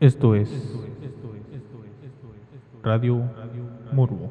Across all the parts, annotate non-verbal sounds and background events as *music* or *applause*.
Esto es Radio Murbo.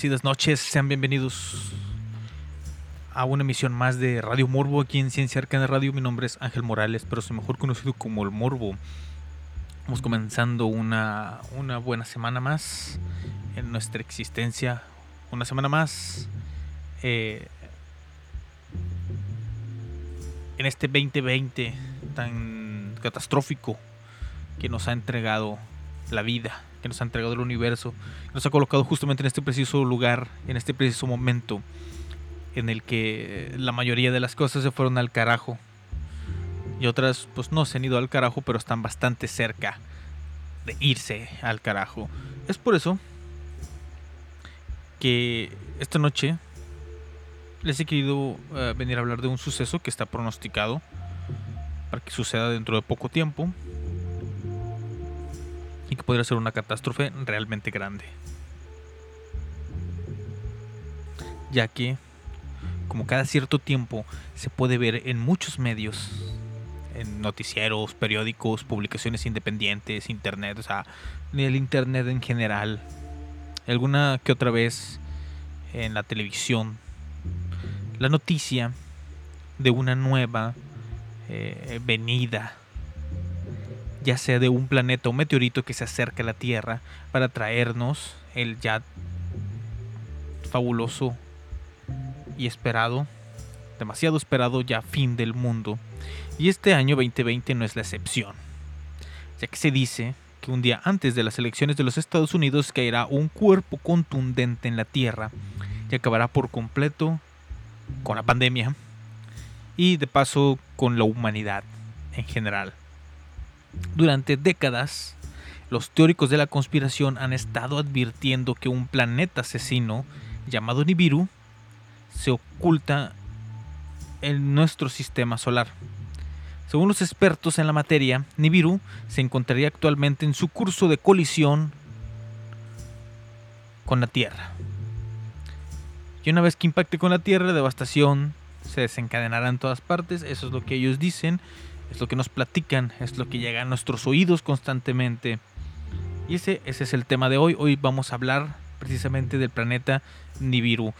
Bendecidas noches, sean bienvenidos a una emisión más de Radio Morbo aquí en Ciencia Arcana Radio. Mi nombre es Ángel Morales, pero soy mejor conocido como el Morbo. Vamos comenzando una, una buena semana más en nuestra existencia. Una semana más eh, en este 2020 tan catastrófico que nos ha entregado la vida, que nos ha entregado el universo, nos ha colocado justamente en este preciso lugar, en este preciso momento en el que la mayoría de las cosas se fueron al carajo y otras pues no se han ido al carajo, pero están bastante cerca de irse al carajo. Es por eso que esta noche les he querido eh, venir a hablar de un suceso que está pronosticado para que suceda dentro de poco tiempo y que podría ser una catástrofe realmente grande. Ya que, como cada cierto tiempo se puede ver en muchos medios, en noticieros, periódicos, publicaciones independientes, internet, o sea, el internet en general, alguna que otra vez en la televisión, la noticia de una nueva eh, venida ya sea de un planeta o meteorito que se acerca a la Tierra para traernos el ya fabuloso y esperado, demasiado esperado ya fin del mundo. Y este año 2020 no es la excepción, ya que se dice que un día antes de las elecciones de los Estados Unidos caerá un cuerpo contundente en la Tierra y acabará por completo con la pandemia y de paso con la humanidad. en general. Durante décadas, los teóricos de la conspiración han estado advirtiendo que un planeta asesino llamado Nibiru se oculta en nuestro sistema solar. Según los expertos en la materia, Nibiru se encontraría actualmente en su curso de colisión con la Tierra. Y una vez que impacte con la Tierra, devastación se desencadenará en todas partes. Eso es lo que ellos dicen, es lo que nos platican, es lo que llega a nuestros oídos constantemente. Y ese, ese es el tema de hoy. Hoy vamos a hablar precisamente del planeta Nibiru.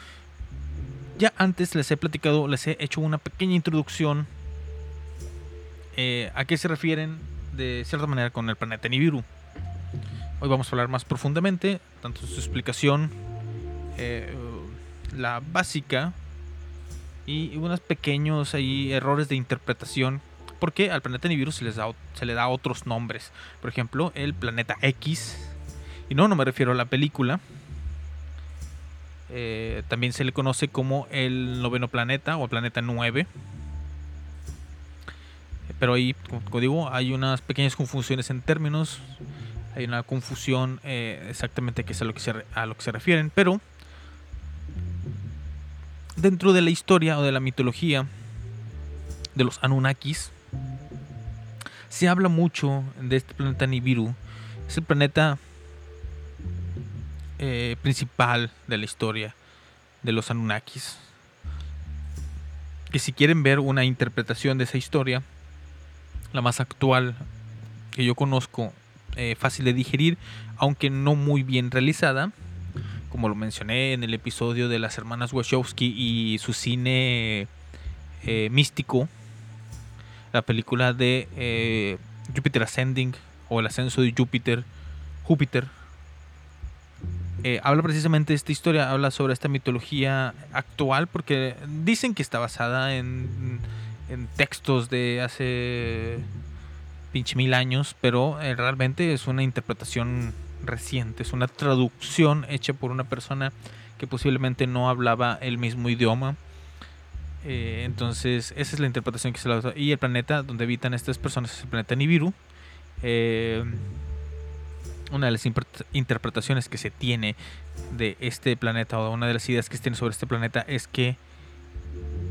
Ya antes les he platicado, les he hecho una pequeña introducción eh, a qué se refieren de cierta manera con el planeta Nibiru. Hoy vamos a hablar más profundamente, tanto su explicación, eh, la básica y unos pequeños ahí errores de interpretación. Porque al planeta Nibiru se, les da, se le da otros nombres. Por ejemplo, el planeta X. Y no, no me refiero a la película, eh, también se le conoce como el noveno planeta o planeta 9. Pero ahí, como digo, hay unas pequeñas confusiones en términos. Hay una confusión eh, exactamente que es a lo que, se, a lo que se refieren. Pero dentro de la historia o de la mitología de los Anunnakis, se habla mucho de este planeta Nibiru. Es el planeta eh, principal de la historia de los Anunnakis. Que si quieren ver una interpretación de esa historia, la más actual que yo conozco, eh, fácil de digerir, aunque no muy bien realizada, como lo mencioné en el episodio de las hermanas Wachowski y su cine eh, místico, la película de Jupiter Ascending o el ascenso de Júpiter, Júpiter, eh, habla precisamente de esta historia, habla sobre esta mitología actual, porque dicen que está basada en, textos de hace pinche mil años, pero eh, realmente es una interpretación reciente, es una traducción hecha por una persona que posiblemente no hablaba el mismo idioma. Eh, entonces, esa es la interpretación que se le da. Y el planeta donde habitan estas personas es el planeta Nibiru una de las interpretaciones que se tiene de este planeta o una de las ideas que se tiene sobre este planeta es que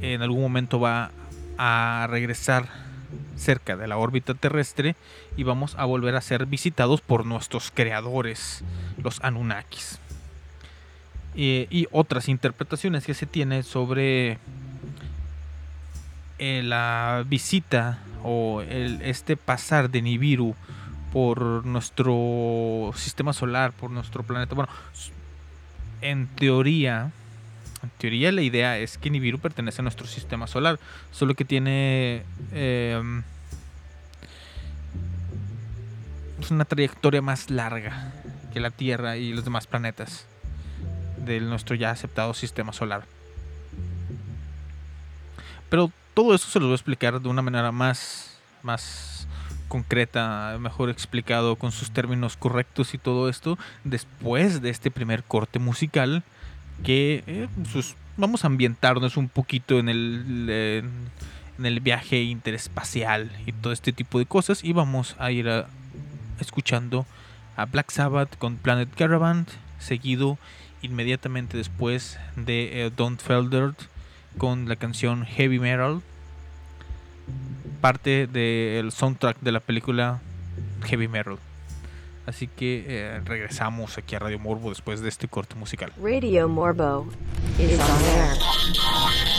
en algún momento va a regresar cerca de la órbita terrestre y vamos a volver a ser visitados por nuestros creadores, los Anunnakis. y otras interpretaciones que se tiene sobre eh, la visita o el, este pasar de Nibiru por nuestro sistema solar, por nuestro planeta. Bueno, en teoría, en teoría la idea es que Nibiru pertenece a nuestro sistema solar, solo que tiene em, es una trayectoria más larga que la Tierra y los demás planetas de nuestro ya aceptado sistema solar. Pero todo eso se lo voy a explicar de una manera más, más concreta, mejor explicado con sus términos correctos y todo esto, después de este primer corte musical, que eh, pues, vamos a ambientarnos un poquito en el, en el viaje interespacial y todo este tipo de cosas y vamos a ir escuchando a Black Sabbath con Planet Caravan, seguido inmediatamente después de eh, Don't Felder con la canción Heavy Metal parte del soundtrack de la película Heavy Metal. Así que eh, regresamos aquí a Radio Morbo después de este corte musical. Radio Morbo is on air.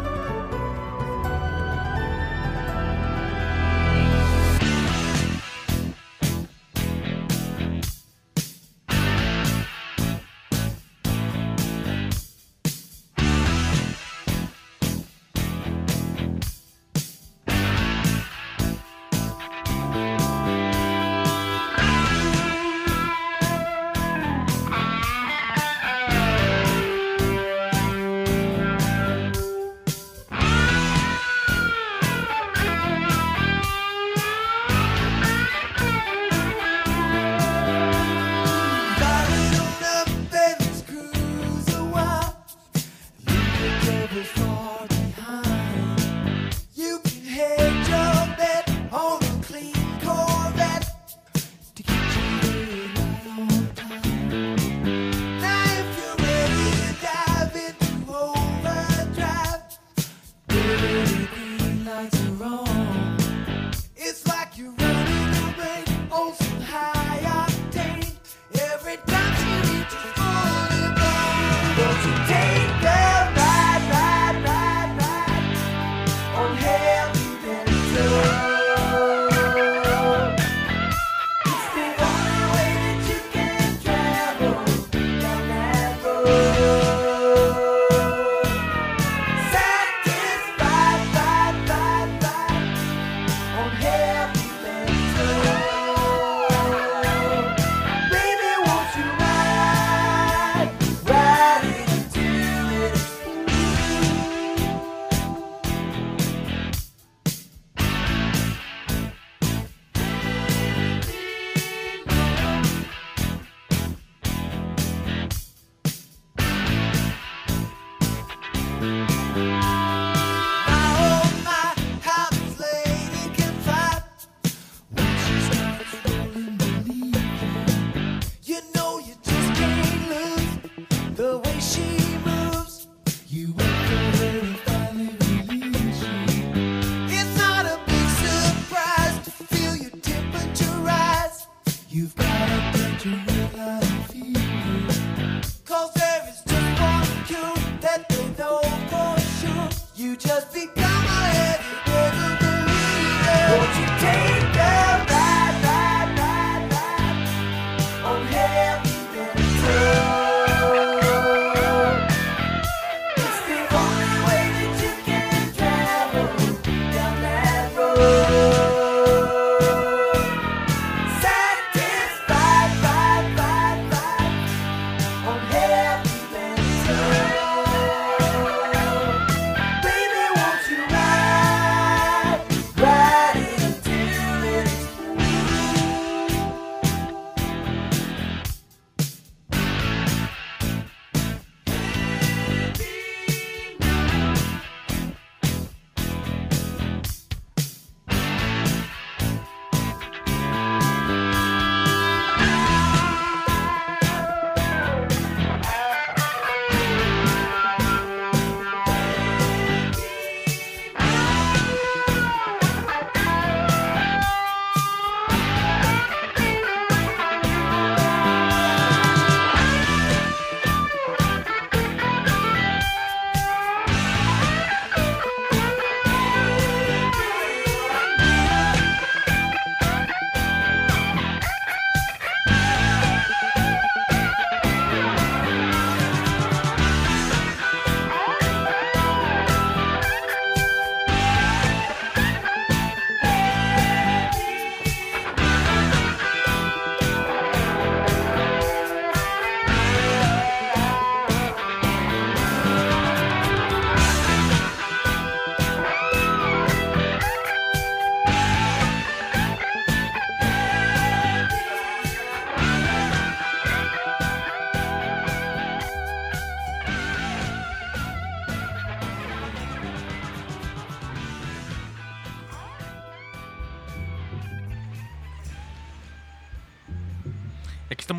she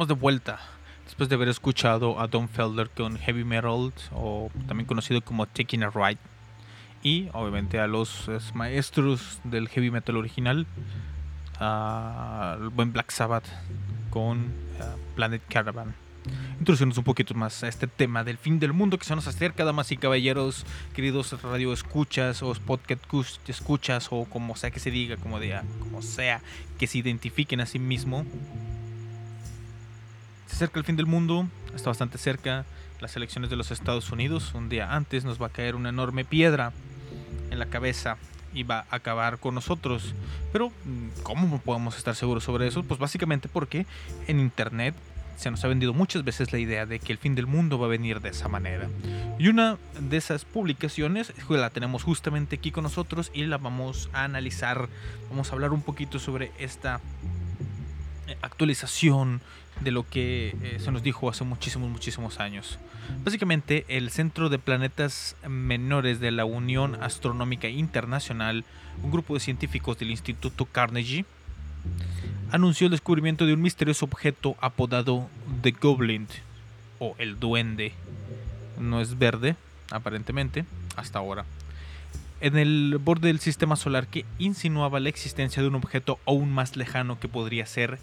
de vuelta después de haber escuchado a Don Felder con Heavy Metal o también conocido como Taking a Ride y obviamente a los maestros del heavy metal original al buen Black Sabbath con Planet Caravan introducirnos un poquito más a este tema del fin del mundo que se nos acerca, damas y caballeros, queridos radio escuchas o podcast escuchas o como sea que se diga, como, diga, como sea que se identifiquen a sí mismo. Se acerca el fin del mundo, está bastante cerca las elecciones de los Estados Unidos. Un día antes nos va a caer una enorme piedra en la cabeza y va a acabar con nosotros. Pero, ¿cómo podemos estar seguros sobre eso? Pues básicamente porque en Internet se nos ha vendido muchas veces la idea de que el fin del mundo va a venir de esa manera. Y una de esas publicaciones la tenemos justamente aquí con nosotros y la vamos a analizar. Vamos a hablar un poquito sobre esta eh, actualización de lo que eh, se nos dijo hace muchísimos, muchísimos años. Básicamente, el Centro de Planetas Menores de la Unión Astronómica Internacional, un grupo de científicos del Instituto Carnegie, anunció el descubrimiento de un misterioso objeto apodado The Goblin o el Duende. No es verde, aparentemente, hasta ahora. En el borde del sistema solar que insinuaba la existencia de un objeto aún más lejano que podría ser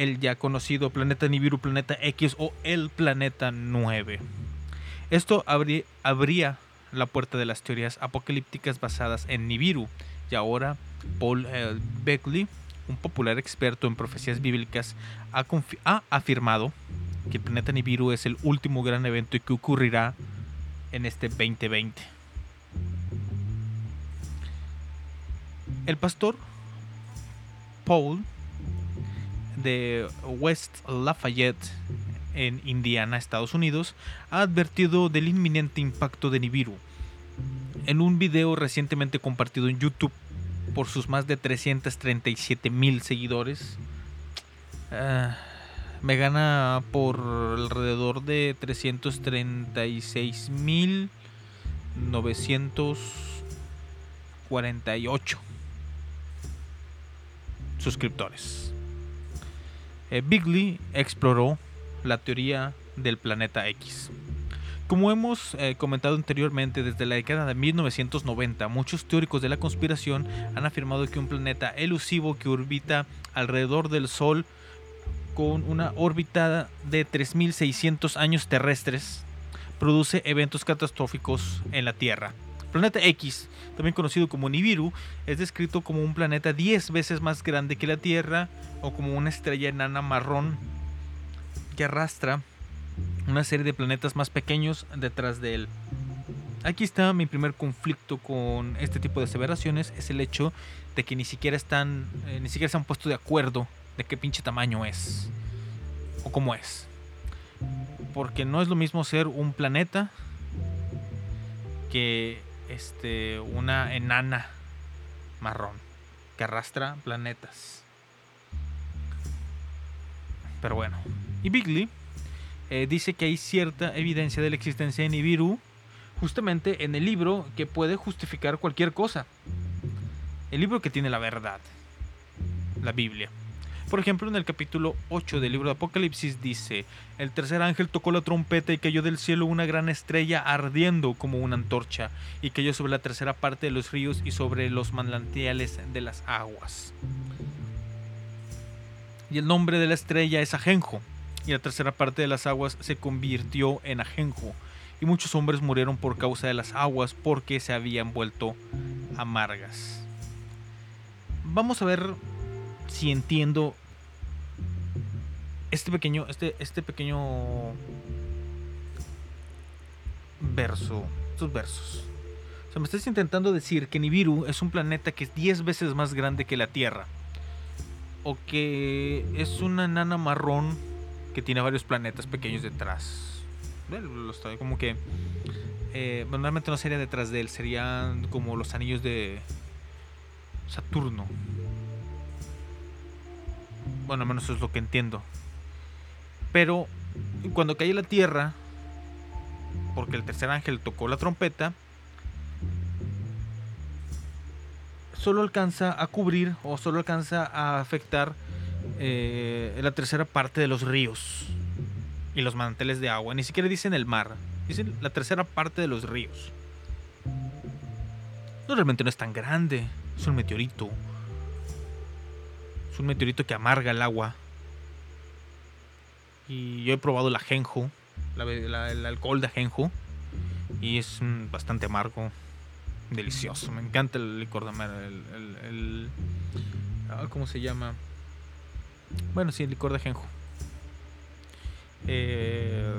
el ya conocido planeta Nibiru, planeta X o el planeta 9. Esto abría, la puerta de las teorías apocalípticas basadas en Nibiru y ahora Paul eh, Beckley, un popular experto en profecías bíblicas, ha, afirmado que el planeta Nibiru es el último gran evento que ocurrirá en este 2020. El pastor Paul de West Lafayette en Indiana, Estados Unidos, ha advertido del inminente impacto de Nibiru. En un video recientemente compartido en YouTube por sus más de 337 mil seguidores, ah, me gana por alrededor de 336 mil 948 suscriptores. Eh, Bigley exploró la teoría del planeta X. Como hemos eh, comentado anteriormente, desde la década de 1990, muchos teóricos de la conspiración han afirmado que un planeta elusivo que orbita alrededor del Sol con una órbita de 3.600 años terrestres produce eventos catastróficos en la Tierra. Planeta X, también conocido como Nibiru, es descrito como un planeta 10 veces más grande que la Tierra o como una estrella enana marrón que arrastra una serie de planetas más pequeños detrás de él. Aquí está mi primer conflicto con este tipo de aseveraciones, es el hecho de que ni siquiera están, eh, ni siquiera se han puesto de acuerdo de qué pinche tamaño es o cómo es. Porque no es lo mismo ser un planeta que este, una enana marrón que arrastra planetas. Pero bueno. Y Bigley eh, dice que hay cierta evidencia de la existencia de Nibiru justamente en el libro que puede justificar cualquier cosa. El libro que tiene la verdad. La Biblia. Por ejemplo, en el capítulo 8 del libro de Apocalipsis dice, el tercer ángel tocó la trompeta y cayó del cielo una gran estrella ardiendo como una antorcha, y cayó sobre la tercera parte de los ríos y sobre los manantiales de las aguas. Y el nombre de la estrella es Ajenjo, y la tercera parte de las aguas se convirtió en Ajenjo, y muchos hombres murieron por causa de las aguas porque se habían vuelto amargas. Vamos a ver si entiendo este pequeño, este, este pequeño verso, estos versos. O sea, me estás intentando decir que Nibiru es un planeta que es 10 veces más grande que la Tierra. O que es una nana marrón que tiene varios planetas pequeños detrás. Como que... Eh, normalmente no sería detrás de él, serían como los anillos de Saturno. Bueno, al menos es lo que entiendo. Pero cuando cae la tierra, porque el tercer ángel tocó la trompeta, solo alcanza a cubrir o solo alcanza a afectar eh, la tercera parte de los ríos y los manantiales de agua. Ni siquiera dicen el mar, dicen la tercera parte de los ríos. No, realmente no es tan grande, es un meteorito. Un meteorito que amarga el agua Y yo he probado la Genju, la la- el alcohol de Genju. Y es mm, bastante amargo. Delicioso. Me encanta el licor de Amaro. El, el- ah, ¿Cómo se llama? Bueno, sí, el licor de Genju. Eh,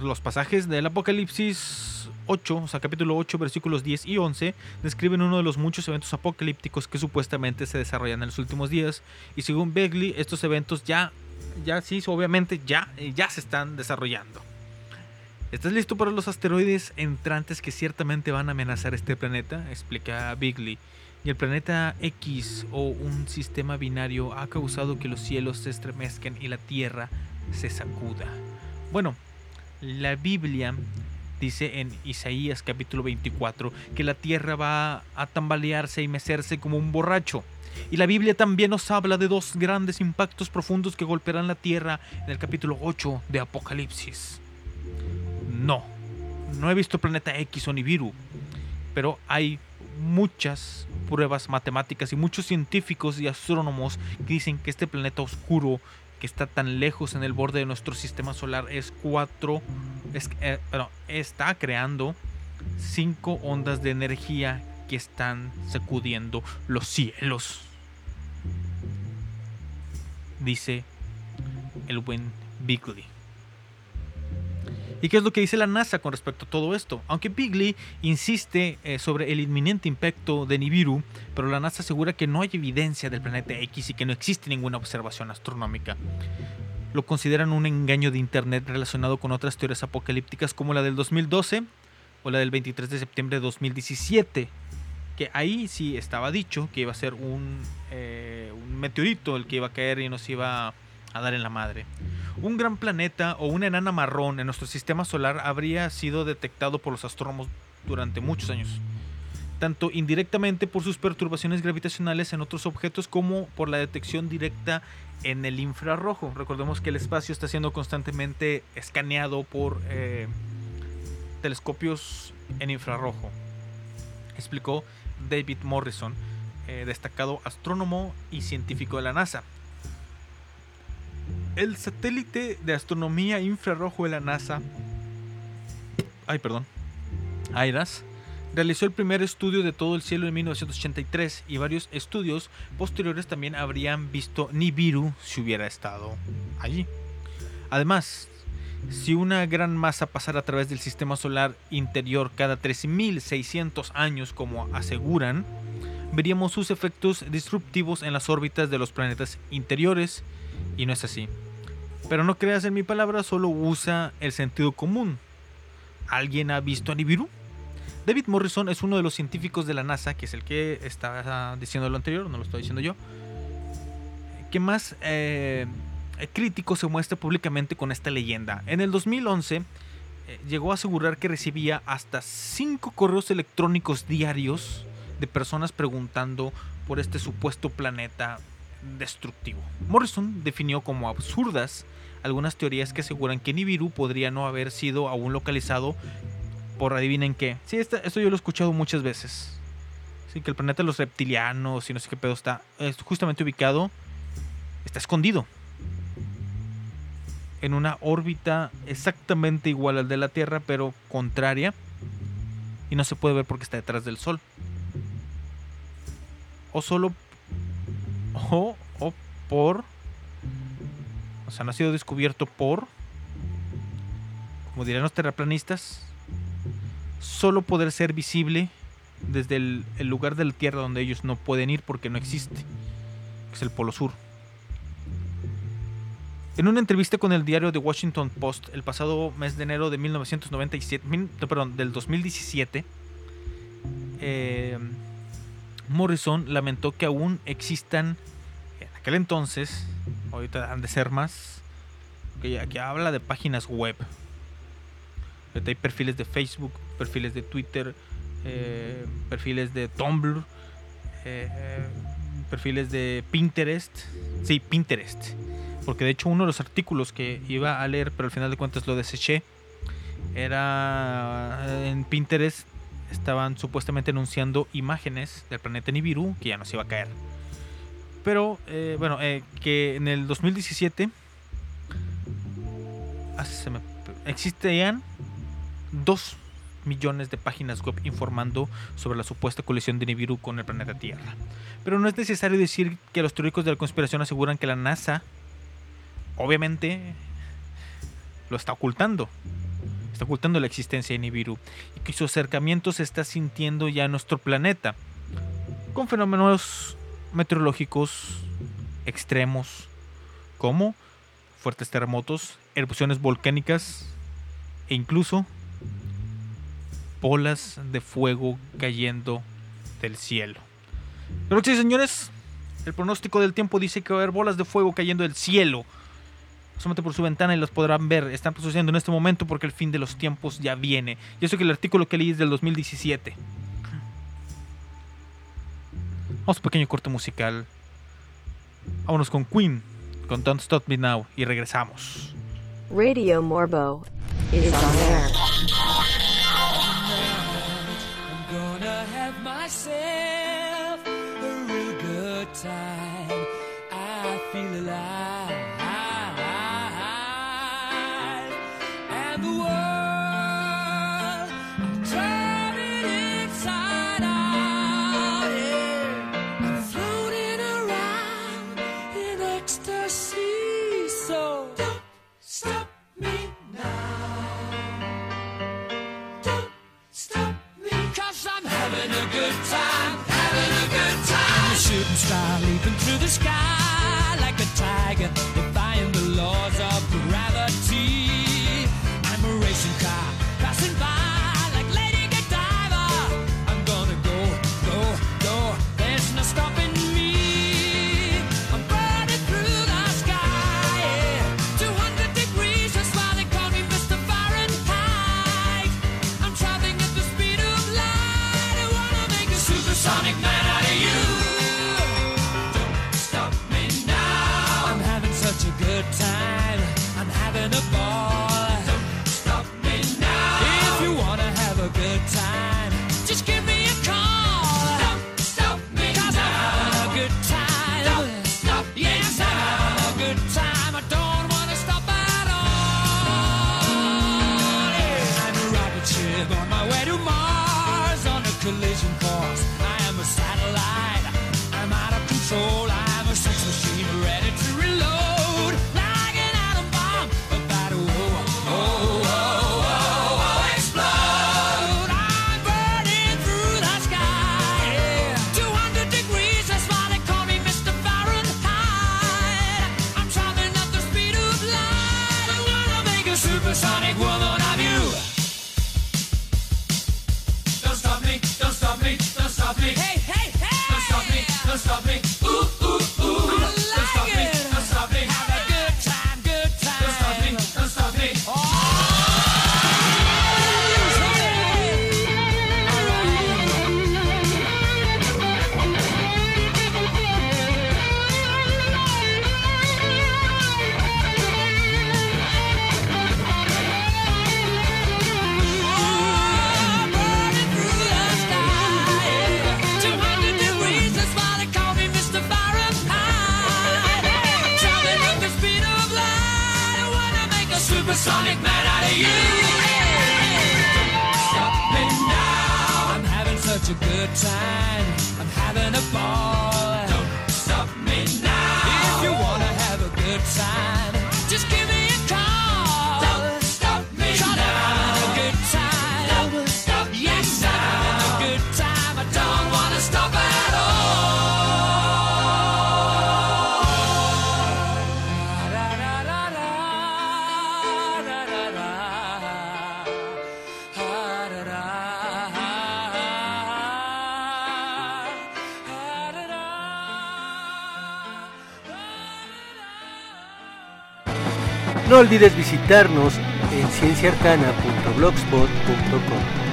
los pasajes del Apocalipsis 8, o sea, capítulo 8, versículos 10 y 11, describen uno de los muchos eventos apocalípticos que supuestamente se desarrollan en los últimos días. Y según Begley, estos eventos ya, ya sí, obviamente ya, ya se están desarrollando. ¿Estás listo para los asteroides entrantes que ciertamente van a amenazar este planeta? Explica Bigley. Y el planeta X o un sistema binario ha causado que los cielos se estremezcan y la Tierra se sacuda. Bueno, la Biblia dice en Isaías capítulo 24 que la Tierra va a tambalearse y mecerse como un borracho. Y la Biblia también nos habla de dos grandes impactos profundos que golpearán la Tierra en el capítulo 8 de Apocalipsis. No, no he visto Planeta X o Nibiru, pero hay muchas pruebas matemáticas y muchos científicos y astrónomos que dicen que este planeta oscuro que está tan lejos en el borde de nuestro sistema solar es cuatro, es, eh, está creando cinco ondas de energía que están sacudiendo los cielos. Dice el buen Bigley. ¿Y qué es lo que dice la NASA con respecto a todo esto? Aunque Bigley insiste eh, sobre el inminente impacto de Nibiru, pero la NASA asegura que no hay evidencia del planeta X y que no existe ninguna observación astronómica. Lo consideran un engaño de Internet relacionado con otras teorías apocalípticas como la del 2012 o la del 23 de septiembre de 2017. Que ahí sí estaba dicho que iba a ser un, eh, un meteorito el que iba a caer y nos iba a dar en la madre. Un gran planeta o una enana marrón en nuestro sistema solar habría sido detectado por los astrónomos durante muchos años, tanto indirectamente por sus perturbaciones gravitacionales en otros objetos como por la detección directa en el infrarrojo. Recordemos que el espacio está siendo constantemente escaneado por eh, telescopios en infrarrojo, explicó David Morrison, eh, destacado astrónomo y científico de la NASA. El satélite de astronomía infrarrojo de la NASA, ay perdón, AIRAS, realizó el primer estudio de todo el cielo en 1983 y varios estudios posteriores también habrían visto Nibiru si hubiera estado allí. Además, si una gran masa pasara a través del sistema solar interior cada 3.600 años como aseguran, veríamos sus efectos disruptivos en las órbitas de los planetas interiores y no es así. Pero no creas en mi palabra, solo usa el sentido común. ¿Alguien ha visto a Nibiru? David Morrison es uno de los científicos de la NASA, que es el que está diciendo lo anterior, no lo estoy diciendo yo, que más eh, crítico se muestra públicamente con esta leyenda. En el 2011 eh, llegó a asegurar que recibía hasta 5 correos electrónicos diarios de personas preguntando por este supuesto planeta destructivo. Morrison definió como absurdas algunas teorías que aseguran que Nibiru podría no haber sido aún localizado por adivinen qué. Sí, esto yo lo he escuchado muchas veces. Sí, que el planeta de los reptilianos y no sé qué pedo está es justamente ubicado, está escondido. En una órbita exactamente igual al de la Tierra, pero contraria. Y no se puede ver porque está detrás del Sol. O solo o, o por. O sea, no ha sido descubierto por. Como dirían los terraplanistas. Solo poder ser visible desde el, lugar de la Tierra donde ellos no pueden ir porque no existe. Que es el Polo Sur. En una entrevista con el diario The Washington Post el pasado mes de enero de 1997, mil- perdón, del 2017, eh, Morrison lamentó que aún existan en aquel entonces, ahorita han de ser más, que ya que habla de páginas web. Hay perfiles de Facebook, perfiles de Twitter, eh, perfiles de Tumblr, eh, perfiles de Pinterest. Sí, Pinterest. Porque de hecho uno de los artículos que iba a leer, pero al final de cuentas lo deseché, era eh, en Pinterest estaban supuestamente anunciando imágenes del planeta Nibiru que ya nos iba a caer. Pero eh, bueno, eh, que en el 2017 ah, se existían dos millones de páginas web informando sobre la supuesta colisión de Nibiru con el planeta Tierra. Pero no es necesario decir que los teóricos de la conspiración aseguran que la NASA, obviamente, lo está ocultando. Está ocultando la existencia de Nibiru y que su acercamiento se está sintiendo ya en nuestro planeta con fenómenos meteorológicos extremos como fuertes terremotos, erupciones volcánicas e incluso bolas de fuego cayendo del cielo. Pero sí, señores, el pronóstico del tiempo dice que va a haber bolas de fuego cayendo del cielo. Solamente por su ventana y las podrán ver. Están sucediendo en este momento porque el fin de los tiempos ya viene. Y eso que el artículo que leí es del 2017. Vamos a un pequeño corte musical. Vámonos con Queen, con Don't Stop Me Now y regresamos. Radio Morbo is on air. I'm gonna have myself a real good time. Visitarnos en cienciarcana.blogspot.com.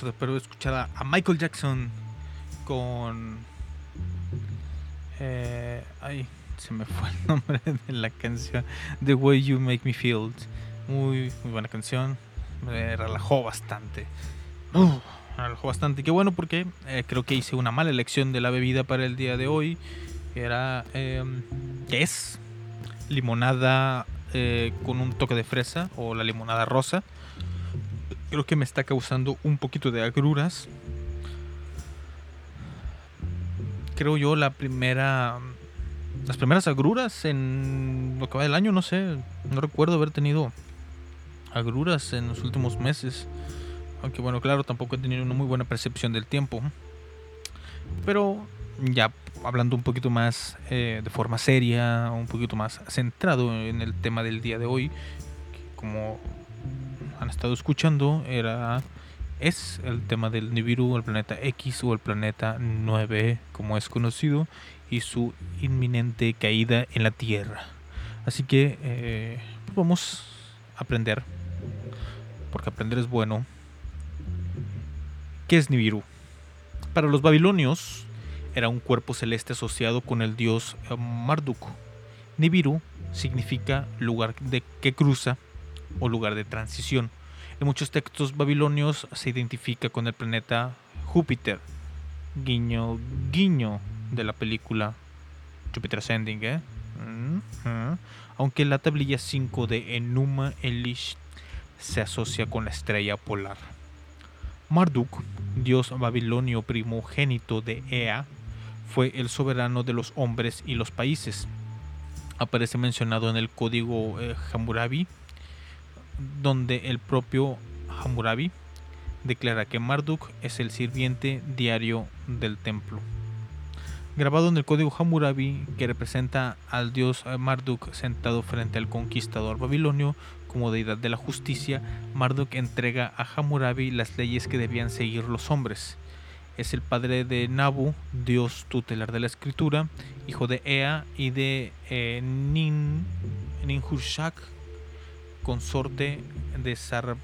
después de escuchar a, Michael Jackson con... eh, ay, se me fue el *laughs* nombre de la canción. The Way You Make Me Feel. Muy, muy buena canción. Me relajó bastante. Me relajó bastante. Qué bueno porque eh, creo que hice una mala elección de la bebida para el día de hoy. Era... Eh, que es limonada eh, con un toque de fresa o la limonada rosa. Creo que me está causando un poquito de agruras. Creo yo la primera... Las primeras agruras en lo que va del año, no sé. No recuerdo haber tenido agruras en los últimos meses. Aunque bueno, claro, tampoco he tenido una muy buena percepción del tiempo. Pero ya hablando un poquito más eh, de forma seria, un poquito más centrado en el tema del día de hoy, como han estado escuchando, era es el tema del Nibiru, el planeta X o el planeta 9, como es conocido, y su inminente caída en la Tierra. Así que eh, vamos a aprender, porque aprender es bueno. ¿Qué es Nibiru? Para los babilonios, era un cuerpo celeste asociado con el dios eh, Marduk. Nibiru significa lugar de que cruza o lugar de transición. En muchos textos babilonios se identifica con el planeta Júpiter. Guiño, guiño de la película Jupiter Ascending, ¿eh? Aunque la tablilla 5 de Enuma Elish se asocia con la estrella polar. Marduk, dios babilonio primogénito de Ea, fue el soberano de los hombres y los países. Aparece mencionado en el código eh, Hammurabi, donde el propio Hammurabi declara que Marduk es el sirviente diario del templo. Grabado en el código Hammurabi, que representa al dios Marduk sentado frente al conquistador babilonio como deidad de la justicia, Marduk entrega a Hammurabi las leyes que debían seguir los hombres es el padre de Nabu, dios tutelar de la escritura, hijo de Ea y de eh, Nin, Ninhushak, consorte de Sarpanitu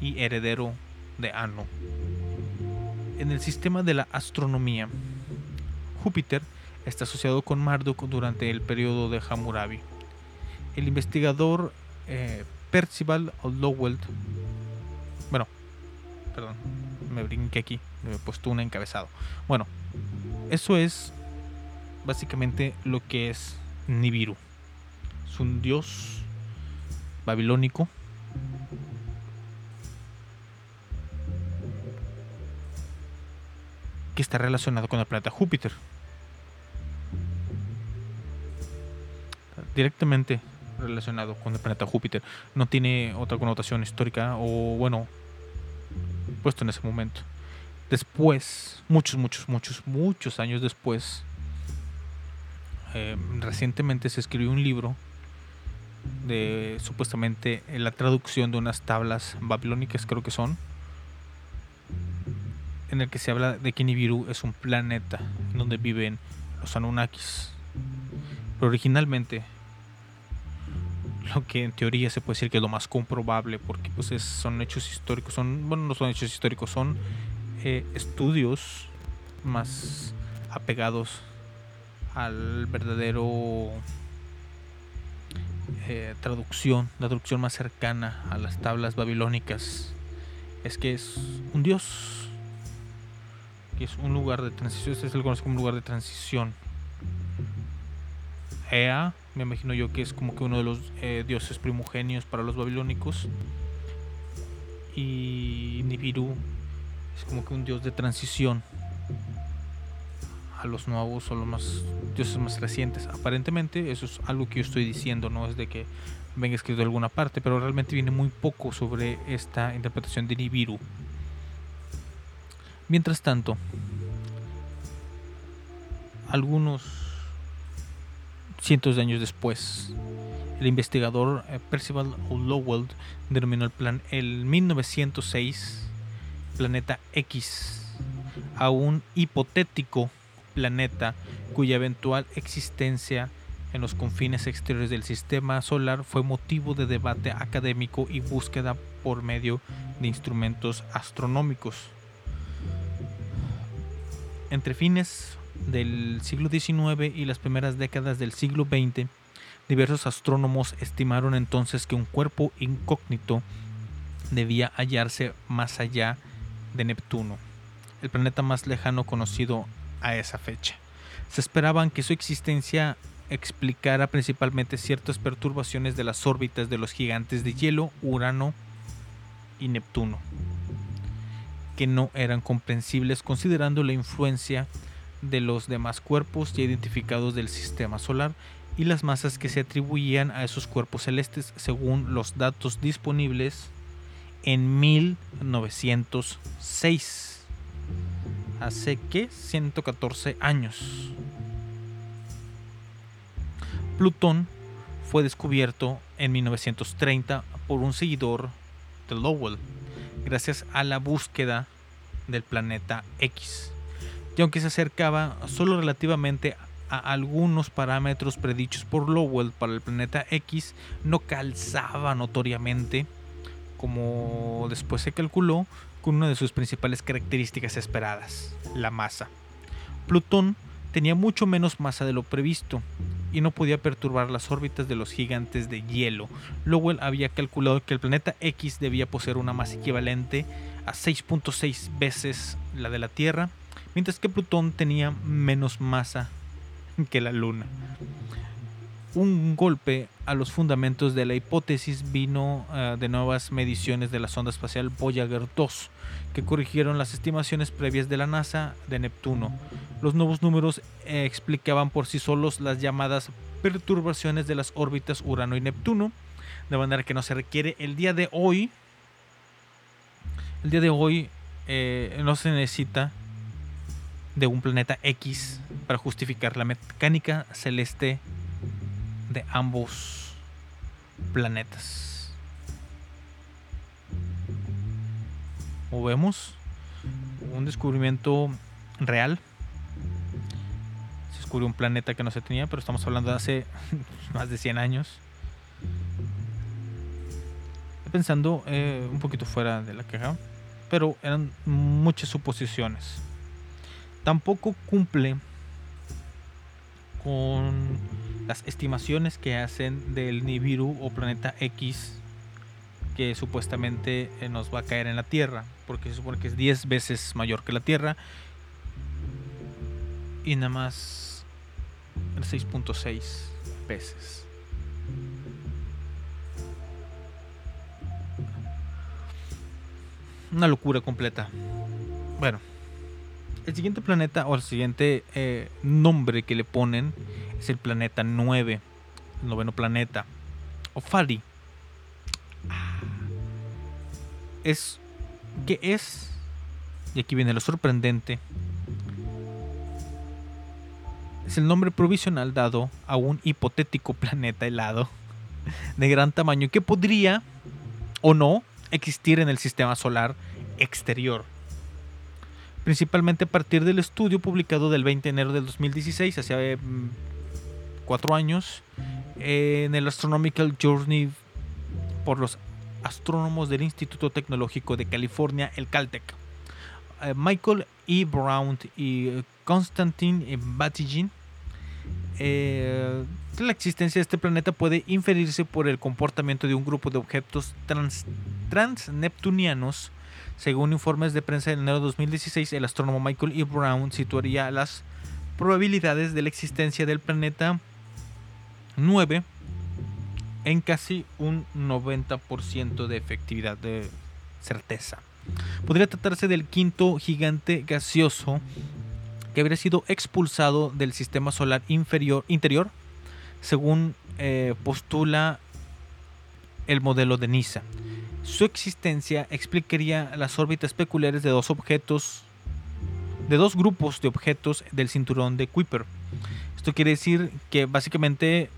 y heredero de Anu. En el sistema de la astronomía, Júpiter está asociado con Marduk durante el periodo de Hammurabi. El investigador eh, Percival Lowell, bueno, perdón, me brinqué aquí, me he puesto un encabezado. Bueno, eso es básicamente lo que es Nibiru. Es un dios babilónico. que está relacionado con el planeta Júpiter. Directamente relacionado con el planeta Júpiter. No tiene otra connotación histórica o bueno, puesto en ese momento. Después, muchos, muchos, muchos, muchos años después, eh, recientemente se escribió un libro de supuestamente la traducción de unas tablas babilónicas, creo que son, en el que se habla de que Nibiru es un planeta donde viven los Anunnakis. Pero originalmente lo que en teoría se puede decir que es lo más comprobable porque pues es- son hechos históricos son bueno no son hechos históricos son eh, estudios más apegados al verdadero eh, traducción la traducción más cercana a las tablas babilónicas es que es un dios que es un lugar de transición este se le conoce como un lugar de transición Ea, me imagino yo que es como que uno de los eh, dioses primogenios para los babilónicos. Y Nibiru es como que un dios de transición a los nuevos o los más dioses más recientes. Aparentemente, eso es algo que yo estoy diciendo, no es de que venga escrito de alguna parte, pero realmente viene muy poco sobre esta interpretación de Nibiru. Mientras tanto, algunos cientos de años después, el investigador eh, Percival Lowell denominó el plan el 1906 planeta X a un hipotético planeta cuya eventual existencia en los confines exteriores del sistema solar fue motivo de debate académico y búsqueda por medio de instrumentos astronómicos. Entre fines del siglo XIX y las primeras décadas del siglo XX, diversos astrónomos estimaron entonces que un cuerpo incógnito debía hallarse más allá de Neptuno, el planeta más lejano conocido a esa fecha. Se esperaban que su existencia explicara principalmente ciertas perturbaciones de las órbitas de los gigantes de hielo, Urano y Neptuno, que no eran comprensibles considerando la influencia de los demás cuerpos ya identificados del sistema solar y las masas que se atribuían a esos cuerpos celestes según los datos disponibles en 1906. Hace que 114 años. Plutón fue descubierto en 1930 por un seguidor de Lowell, gracias a la búsqueda del planeta X. Y aunque se acercaba solo relativamente a algunos parámetros predichos por Lowell para el planeta X, no calzaba notoriamente, como después se calculó, con una de sus principales características esperadas, la masa. Plutón tenía mucho menos masa de lo previsto y no podía perturbar las órbitas de los gigantes de hielo. Lowell había calculado que el planeta X debía poseer una masa equivalente a 6.6 veces la de la Tierra, mientras que Plutón tenía menos masa que la Luna. Un golpe a los fundamentos de la hipótesis vino eh, de nuevas mediciones de la sonda espacial Voyager 2, que corrigieron las estimaciones previas de la NASA de Neptuno. Los nuevos números eh, explicaban por sí solos las llamadas perturbaciones de las órbitas Urano y Neptuno, de manera que no se requiere el día de hoy. El día de hoy eh, no se necesita de un planeta X para justificar la mecánica celeste de ambos planetas. Como vemos, un descubrimiento real. Se descubrió un planeta que no se tenía, pero estamos hablando de hace *laughs* más de 100 años. Pensando eh, un poquito fuera de la queja, pero eran muchas suposiciones. Tampoco cumple con las estimaciones que hacen del Nibiru o planeta X que supuestamente eh, nos va a caer en la Tierra, porque se supone que es 10 veces mayor que la Tierra y nada más 6.6 veces. Una locura completa. Bueno, el siguiente planeta o el siguiente eh, nombre que le ponen es el planeta 9, el noveno planeta, Ofari. Es que es, y aquí viene lo sorprendente, es el nombre provisional dado a un hipotético *laughs* planeta helado de gran tamaño que podría o no existir en el sistema solar exterior. Principalmente a partir del estudio publicado del 20 de enero del 2016, hace mm, cuatro años, en el Astronomical Journey por los astrónomos del Instituto Tecnológico de California, el Caltech. Eh, Michael E. Brown y eh, Konstantin Batygin eh, la existencia de este planeta puede inferirse por el comportamiento de un grupo de objetos trans, transneptunianos según informes de prensa de enero de 2016, el astrónomo Michael E. Brown situaría las probabilidades de la existencia del planeta 9 en casi un 90% de efectividad de certeza. Podría tratarse del quinto gigante gaseoso que habría sido expulsado del sistema solar inferior, interior, según eh, postula el modelo de NISA. Su existencia explicaría las órbitas peculiares de dos objetos, de dos grupos de objetos del cinturón de Kuiper. Esto quiere decir que básicamente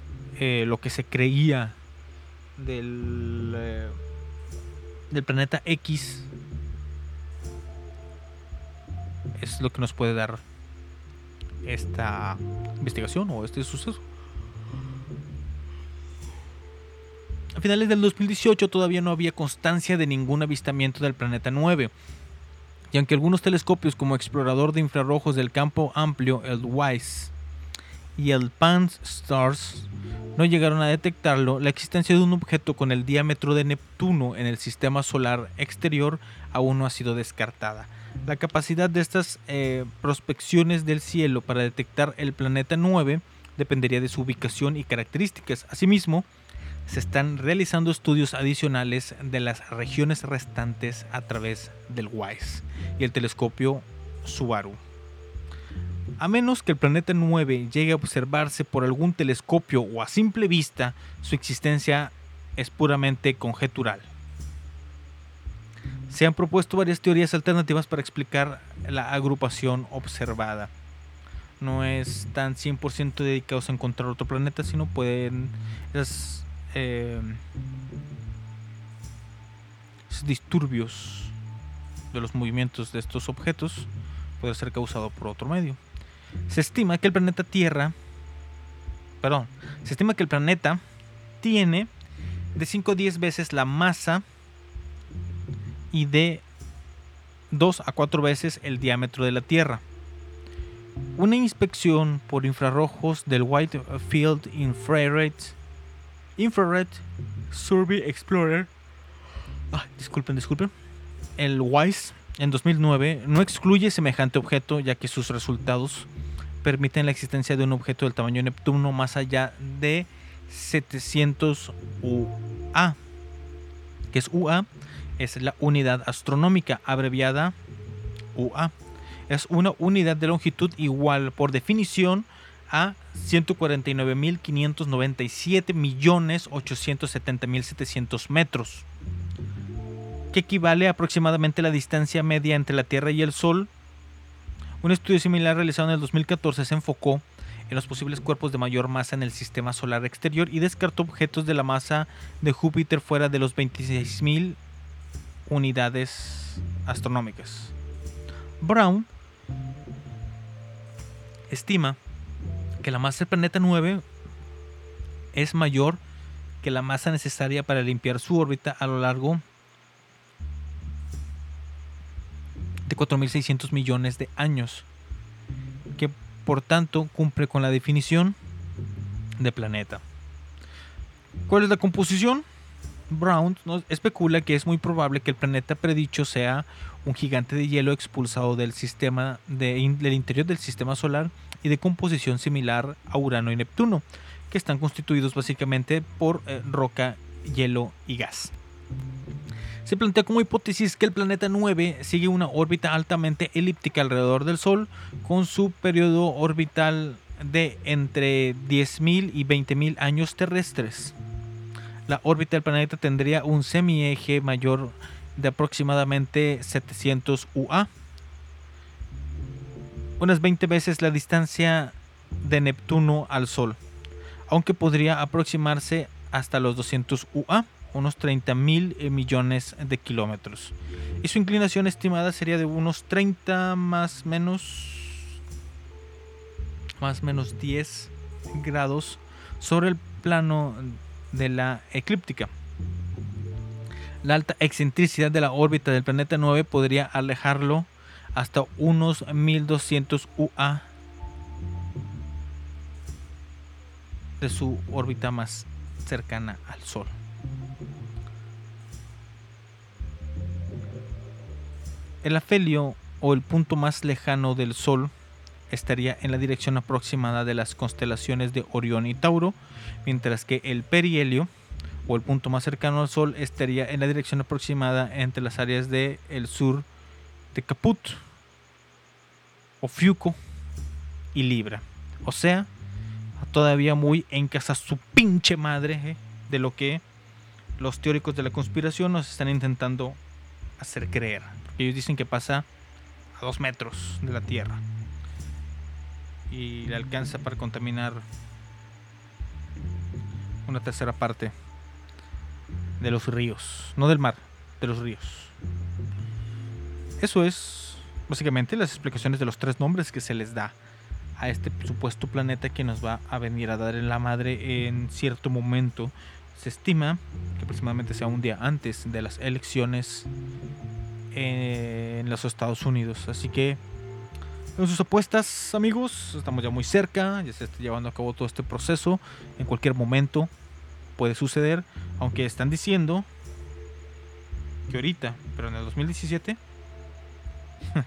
eh, lo que se creía del, eh, del planeta X es lo que nos puede dar esta investigación o este suceso. A finales del 2018 todavía no había constancia de ningún avistamiento del planeta 9. Y aunque algunos telescopios como explorador de infrarrojos del campo amplio, el WISE, y el Pan-STARRS no llegaron a detectarlo, la existencia de un objeto con el diámetro de Neptuno en el sistema solar exterior aún no ha sido descartada. La capacidad de estas eh, prospecciones del cielo para detectar el planeta 9 dependería de su ubicación y características. Asimismo, se están realizando estudios adicionales de las regiones restantes a través del WISE y el telescopio Subaru. A menos que el planeta 9 llegue a observarse por algún telescopio o a simple vista, su existencia es puramente conjetural. Se han propuesto varias teorías alternativas para explicar la agrupación observada. No es tan 100% dedicados a encontrar otro planeta, sino pueden... eh, disturbios de los movimientos de estos objetos puede ser causado por otro medio. Se estima que el planeta Tierra, perdón, se estima que el planeta tiene de 5 a 10 veces la masa y de 2 a 4 veces el diámetro de la Tierra. Una inspección por infrarrojos del White Field Infrared, Infrared Survey Explorer, disculpen, disculpen, el WISE en 2009 no excluye semejante objeto ya que sus resultados permiten la existencia de un objeto del tamaño de Neptuno más allá de 700 UA, que es UA, es la unidad astronómica abreviada UA. Es una unidad de longitud igual por definición a 149.597 millones 870.700 metros, que equivale a aproximadamente la distancia media entre la Tierra y el Sol. Un estudio similar realizado en el 2014 se enfocó en los posibles cuerpos de mayor masa en el sistema solar exterior y descartó objetos de la masa de Júpiter fuera de los 26.000 unidades astronómicas. Brown estima que la masa del planeta 9 es mayor que la masa necesaria para limpiar su órbita a lo largo 4.600 millones de años, que por tanto cumple con la definición de planeta. ¿Cuál es la composición? Brown especula que es muy probable que el planeta predicho sea un gigante de hielo expulsado del sistema de- del interior del sistema solar y de composición similar a Urano y Neptuno, que están constituidos básicamente por eh, roca, hielo y gas. Se plantea como hipótesis que el planeta 9 sigue una órbita altamente elíptica alrededor del Sol, con su periodo orbital de entre 10.000 y 20.000 años terrestres. La órbita del planeta tendría un semieje mayor de aproximadamente 700 UA, unas 20 veces la distancia de Neptuno al Sol, aunque podría aproximarse hasta los 200 UA, unos 30 mil millones de kilómetros. Y su inclinación estimada sería de unos 30 más menos más menos 10 grados sobre el plano de la eclíptica. La alta excentricidad de la órbita del planeta 9 podría alejarlo hasta unos 1200 UA de su órbita más cercana al Sol. El afelio o el punto más lejano del Sol estaría en la dirección aproximada de las constelaciones de Orión y Tauro, mientras que el perihelio o el punto más cercano al Sol estaría en la dirección aproximada entre las áreas del el sur de Caput, Ofiuco y Libra. O sea, todavía muy en casa su pinche madre eh, de lo que los teóricos de la conspiración nos están intentando hacer creer. Ellos dicen que pasa a dos metros de la Tierra. Y le alcanza para contaminar una tercera parte de los ríos, no del mar, de los ríos. Eso es básicamente las explicaciones de los tres nombres que se les da a este supuesto planeta que nos va a venir a dar en la madre en cierto momento. Se estima que aproximadamente sea un día antes de las elecciones en los Estados Unidos. Así que en sus apuestas, amigos, estamos ya muy cerca, ya se está llevando a cabo todo este proceso. En cualquier momento puede suceder, aunque están diciendo que ahorita, pero en el 2017 *laughs*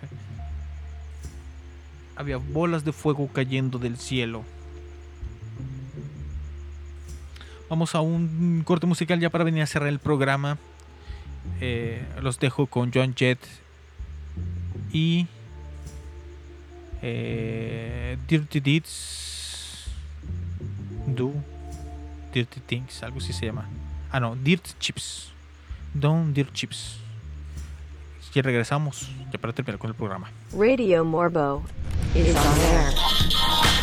había bolas de fuego cayendo del cielo. Vamos a un corte musical ya para venir a cerrar el programa. Eh, los dejo con John Jett y eh, Dirty Deeds Do Dirty Things, algo así se llama. Ah, no, Dirt Chips. Don't Dirt Chips. Y regresamos ya para terminar con el programa. Radio Morbo is on air.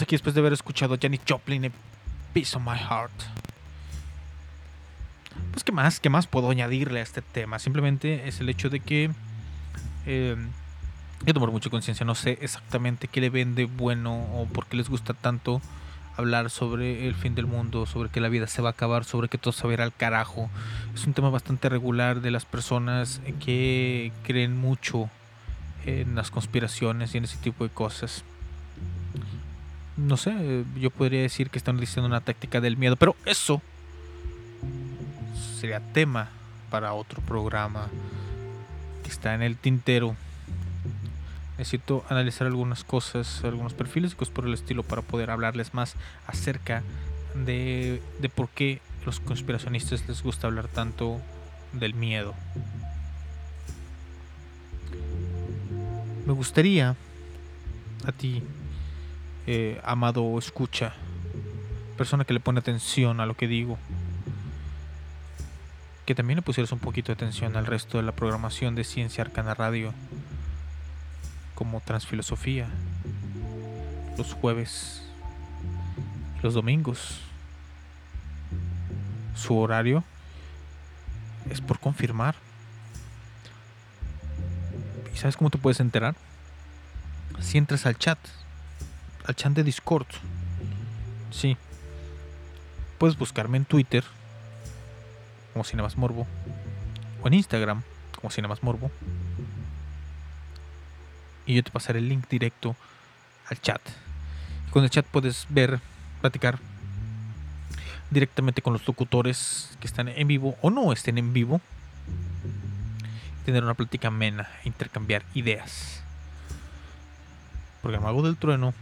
Aquí después de haber escuchado a Janis Joplin, en Piece of My Heart. Pues, ¿qué más? ¿Qué más puedo añadirle a este tema? Simplemente es el hecho de que. Eh, hay que mucha conciencia. No sé exactamente qué le vende bueno o por qué les gusta tanto hablar sobre el fin del mundo, sobre que la vida se va a acabar, sobre que todo se va a ir al carajo. Es un tema bastante regular de las personas que creen mucho en las conspiraciones y en ese tipo de cosas no sé, yo podría decir que están diciendo una táctica del miedo, pero eso sería tema para otro programa que está en el tintero. Necesito analizar algunas cosas, algunos perfiles y cosas por el estilo para poder hablarles más acerca de, de por qué los conspiracionistas les gusta hablar tanto del miedo. Me gustaría a ti eh, amado escucha, persona que le pone atención a lo que digo, que también le pusieras un poquito de atención al resto de la programación de Ciencia Arcana Radio, como Transfilosofía, los jueves, los domingos. Su horario es por confirmar. ¿Y sabes cómo te puedes enterar? Si entras al chat al chat de Discord. Sí. Puedes buscarme en Twitter como Cinemas Morbo o en Instagram como Cinemas Morbo. Y yo te pasaré el link directo al chat. Con el chat puedes ver, platicar directamente con los locutores que están en vivo o no estén en vivo. Tener una plática amena, intercambiar ideas. Porque el Mago del Trueno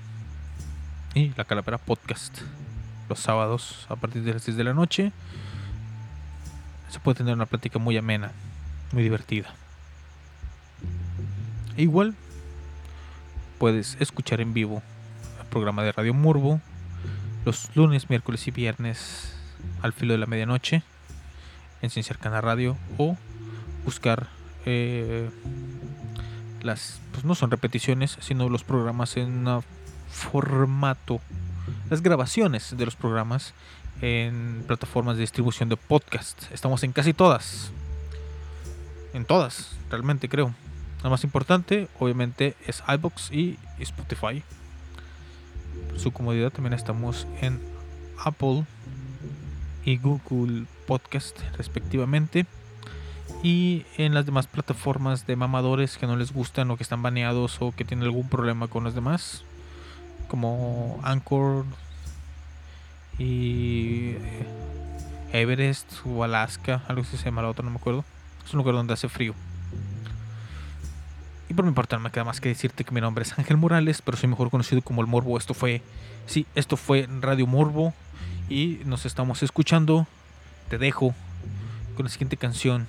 y La Calavera Podcast. Los sábados a partir de las 10 de la noche. Se puede tener una plática muy amena, muy divertida. E igual puedes escuchar en vivo el programa de Radio Morbo los lunes, miércoles y viernes al filo de la medianoche en Ciencia Arcana Radio o buscar eh, las, pues no son repeticiones, sino los programas en un formato, las grabaciones de los programas en plataformas de distribución de podcast. Estamos en casi todas, en todas, realmente creo. La más importante, obviamente, es iBox y Spotify. Su comodidad también estamos en Apple y Google Podcast respectivamente. Y en las demás plataformas de mamadores que no les gustan o que están baneados o que tienen algún problema con las demás. Como Anchor y eh, Everest o Alaska, algo así se llama la otra, no me acuerdo. Es un lugar donde hace frío. Y por mi parte no me queda más que decirte que mi nombre es Ángel Morales, pero soy mejor conocido como el Morbo. Esto fue, sí, esto fue Radio Morbo y nos estamos escuchando. Te dejo con la siguiente canción,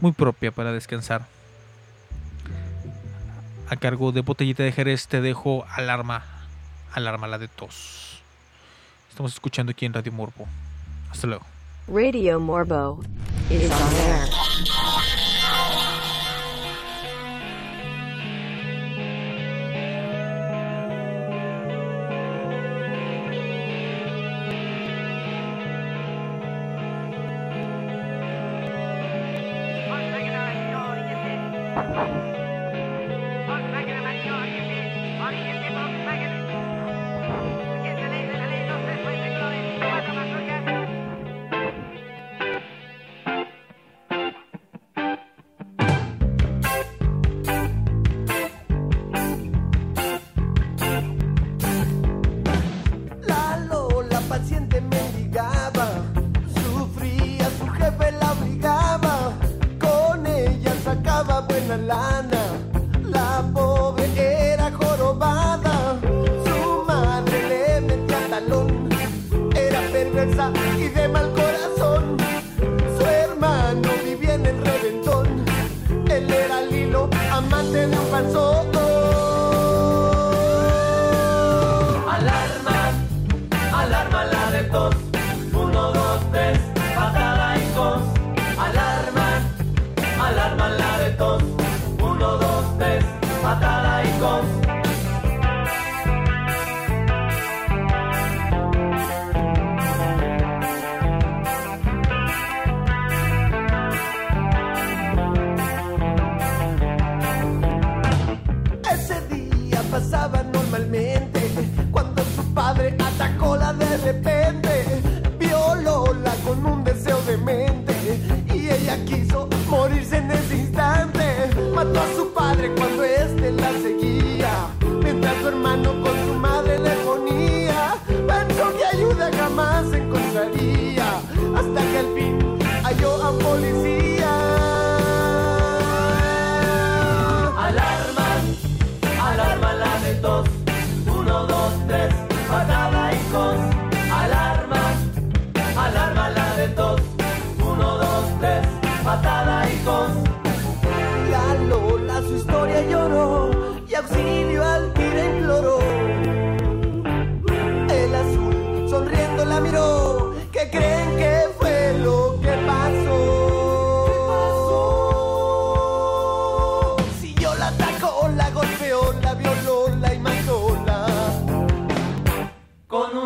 muy propia para descansar. A cargo de Botellita de Jerez te dejo Alarma, Alarma la de tos. Estamos escuchando aquí en Radio Morbo. Hasta luego. Radio Morbo is on air.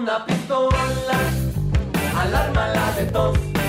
Una pistola, alarma la de tos.